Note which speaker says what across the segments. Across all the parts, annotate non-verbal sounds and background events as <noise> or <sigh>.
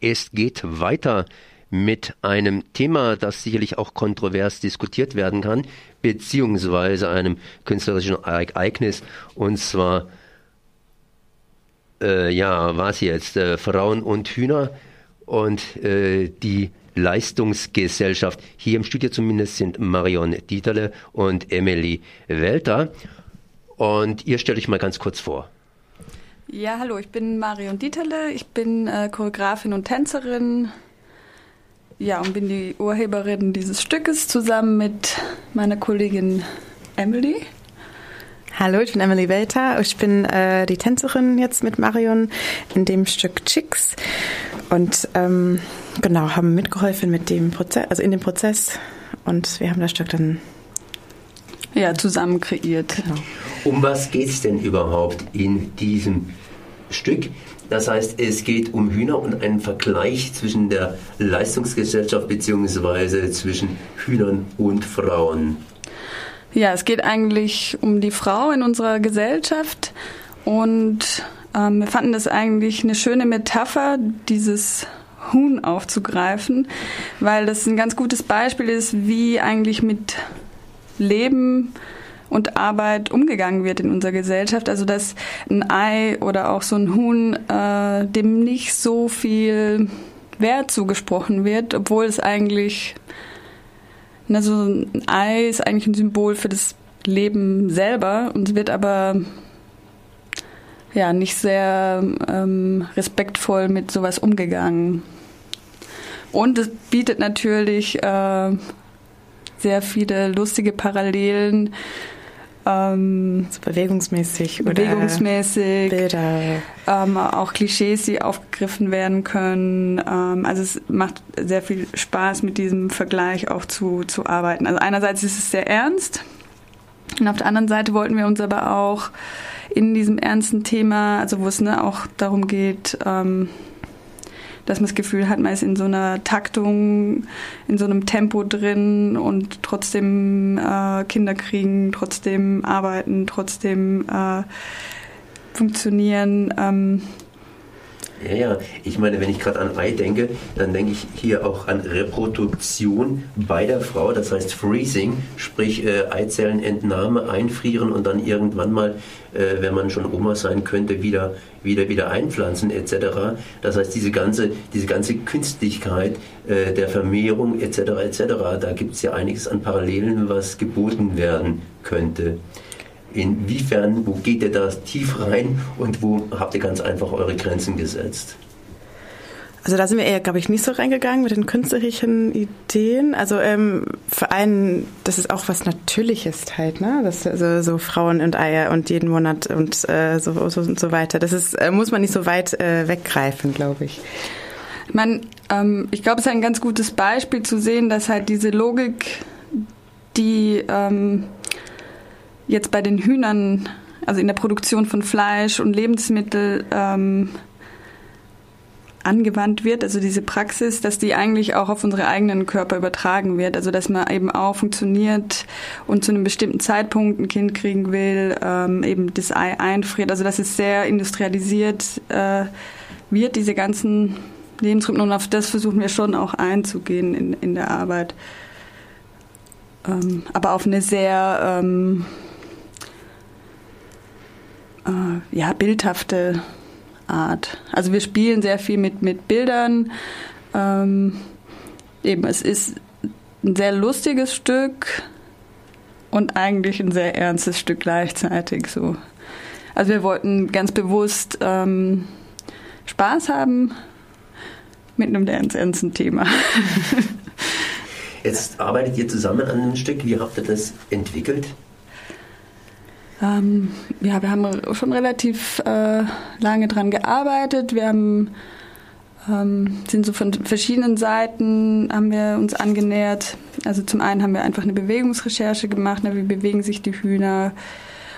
Speaker 1: Es geht weiter mit einem Thema, das sicherlich auch kontrovers diskutiert werden kann, beziehungsweise einem künstlerischen Ereignis, und zwar, äh, ja, was jetzt, äh, Frauen und Hühner und äh, die Leistungsgesellschaft. Hier im Studio zumindest sind Marion Dieterle und Emily Welter. Und ihr stellt euch mal ganz kurz vor.
Speaker 2: Ja, hallo, ich bin Marion Dieterle, ich bin äh, Choreografin und Tänzerin. Ja, und bin die Urheberin dieses Stückes zusammen mit meiner Kollegin Emily.
Speaker 3: Hallo, ich bin Emily Welter. Ich bin äh, die Tänzerin jetzt mit Marion in dem Stück Chicks und ähm, genau haben mitgeholfen mit dem Prozess, also in dem Prozess und wir haben das Stück dann
Speaker 2: ja zusammen kreiert. Genau.
Speaker 1: Um was geht es denn überhaupt in diesem Stück? Das heißt, es geht um Hühner und einen Vergleich zwischen der Leistungsgesellschaft bzw. zwischen Hühnern und Frauen.
Speaker 2: Ja, es geht eigentlich um die Frau in unserer Gesellschaft und ähm, wir fanden das eigentlich eine schöne Metapher, dieses Huhn aufzugreifen, weil das ein ganz gutes Beispiel ist, wie eigentlich mit Leben und Arbeit umgegangen wird in unserer Gesellschaft. Also dass ein Ei oder auch so ein Huhn äh, dem nicht so viel Wert zugesprochen wird, obwohl es eigentlich, also ein Ei ist eigentlich ein Symbol für das Leben selber und wird aber ja nicht sehr ähm, respektvoll mit sowas umgegangen. Und es bietet natürlich äh, sehr viele lustige Parallelen
Speaker 3: ähm, so bewegungsmäßig
Speaker 2: oder bewegungsmäßig,
Speaker 3: Bilder.
Speaker 2: Ähm, auch Klischees, die aufgegriffen werden können. Ähm, also es macht sehr viel Spaß, mit diesem Vergleich auch zu, zu arbeiten. Also einerseits ist es sehr ernst und auf der anderen Seite wollten wir uns aber auch in diesem ernsten Thema, also wo es ne, auch darum geht, ähm, dass man das Gefühl hat, man ist in so einer Taktung, in so einem Tempo drin und trotzdem äh, Kinder kriegen, trotzdem arbeiten, trotzdem äh, funktionieren. Ähm,
Speaker 1: ja, ja. Ich meine, wenn ich gerade an Ei denke, dann denke ich hier auch an Reproduktion bei der Frau, das heißt Freezing, sprich äh, Eizellenentnahme, einfrieren und dann irgendwann mal, äh, wenn man schon Oma sein könnte, wieder, wieder, wieder einpflanzen etc. Das heißt, diese ganze, diese ganze Künstlichkeit äh, der Vermehrung etc. etc., da gibt es ja einiges an Parallelen, was geboten werden könnte. Inwiefern, wo geht ihr da tief rein und wo habt ihr ganz einfach eure Grenzen gesetzt?
Speaker 3: Also da sind wir eher, glaube ich, nicht so reingegangen mit den künstlerischen Ideen. Also ähm, für einen, das ist auch was Natürliches halt, ne? Das also so Frauen und Eier und jeden Monat und äh, so, so und so weiter. Das ist äh, muss man nicht so weit äh, weggreifen, glaube ich.
Speaker 2: Ich meine, ähm, ich glaube, es ist ein ganz gutes Beispiel zu sehen, dass halt diese Logik, die ähm, jetzt bei den Hühnern, also in der Produktion von Fleisch und Lebensmittel ähm, angewandt wird, also diese Praxis, dass die eigentlich auch auf unsere eigenen Körper übertragen wird, also dass man eben auch funktioniert und zu einem bestimmten Zeitpunkt ein Kind kriegen will, ähm, eben das Ei einfriert, also dass es sehr industrialisiert äh, wird, diese ganzen Lebensrhythmen und auf das versuchen wir schon auch einzugehen in, in der Arbeit, ähm, aber auf eine sehr ähm, äh, ja, bildhafte Art. Also wir spielen sehr viel mit, mit Bildern. Ähm, eben, es ist ein sehr lustiges Stück und eigentlich ein sehr ernstes Stück gleichzeitig. So. Also wir wollten ganz bewusst ähm, Spaß haben mit einem ganz ernsten Thema. <laughs>
Speaker 1: Jetzt arbeitet ihr zusammen an einem Stück. Wie habt ihr das entwickelt?
Speaker 2: Ähm, ja, wir haben schon relativ äh, lange dran gearbeitet. Wir haben, ähm, sind so von verschiedenen Seiten haben wir uns angenähert. Also zum einen haben wir einfach eine Bewegungsrecherche gemacht, ne, wie bewegen sich die Hühner.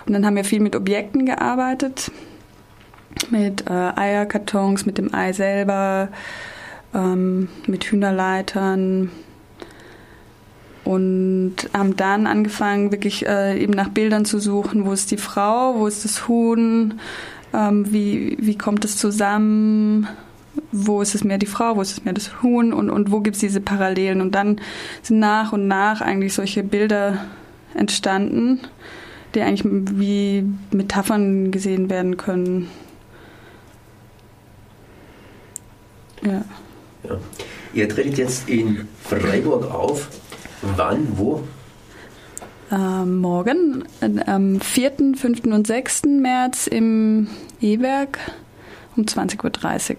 Speaker 2: Und dann haben wir viel mit Objekten gearbeitet, mit äh, Eierkartons, mit dem Ei selber, ähm, mit Hühnerleitern, und haben dann angefangen, wirklich äh, eben nach Bildern zu suchen, wo ist die Frau, wo ist das Huhn, ähm, wie, wie kommt es zusammen, wo ist es mehr die Frau, wo ist es mehr das Huhn und, und wo gibt es diese Parallelen. Und dann sind nach und nach eigentlich solche Bilder entstanden, die eigentlich wie Metaphern gesehen werden können.
Speaker 1: Ja. ja. Ihr tretet jetzt in Freiburg auf. Wann, wo?
Speaker 2: Ähm, morgen, am 4., 5. und 6. März im E-Werk um 20.30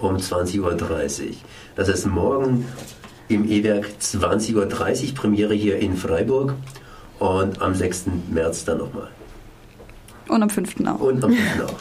Speaker 1: Uhr. Um 20.30 Uhr. Das heißt, morgen im E-Werk 20.30 Uhr Premiere hier in Freiburg und am 6. März dann nochmal.
Speaker 2: Und am 5. auch.
Speaker 1: Und am 5. auch.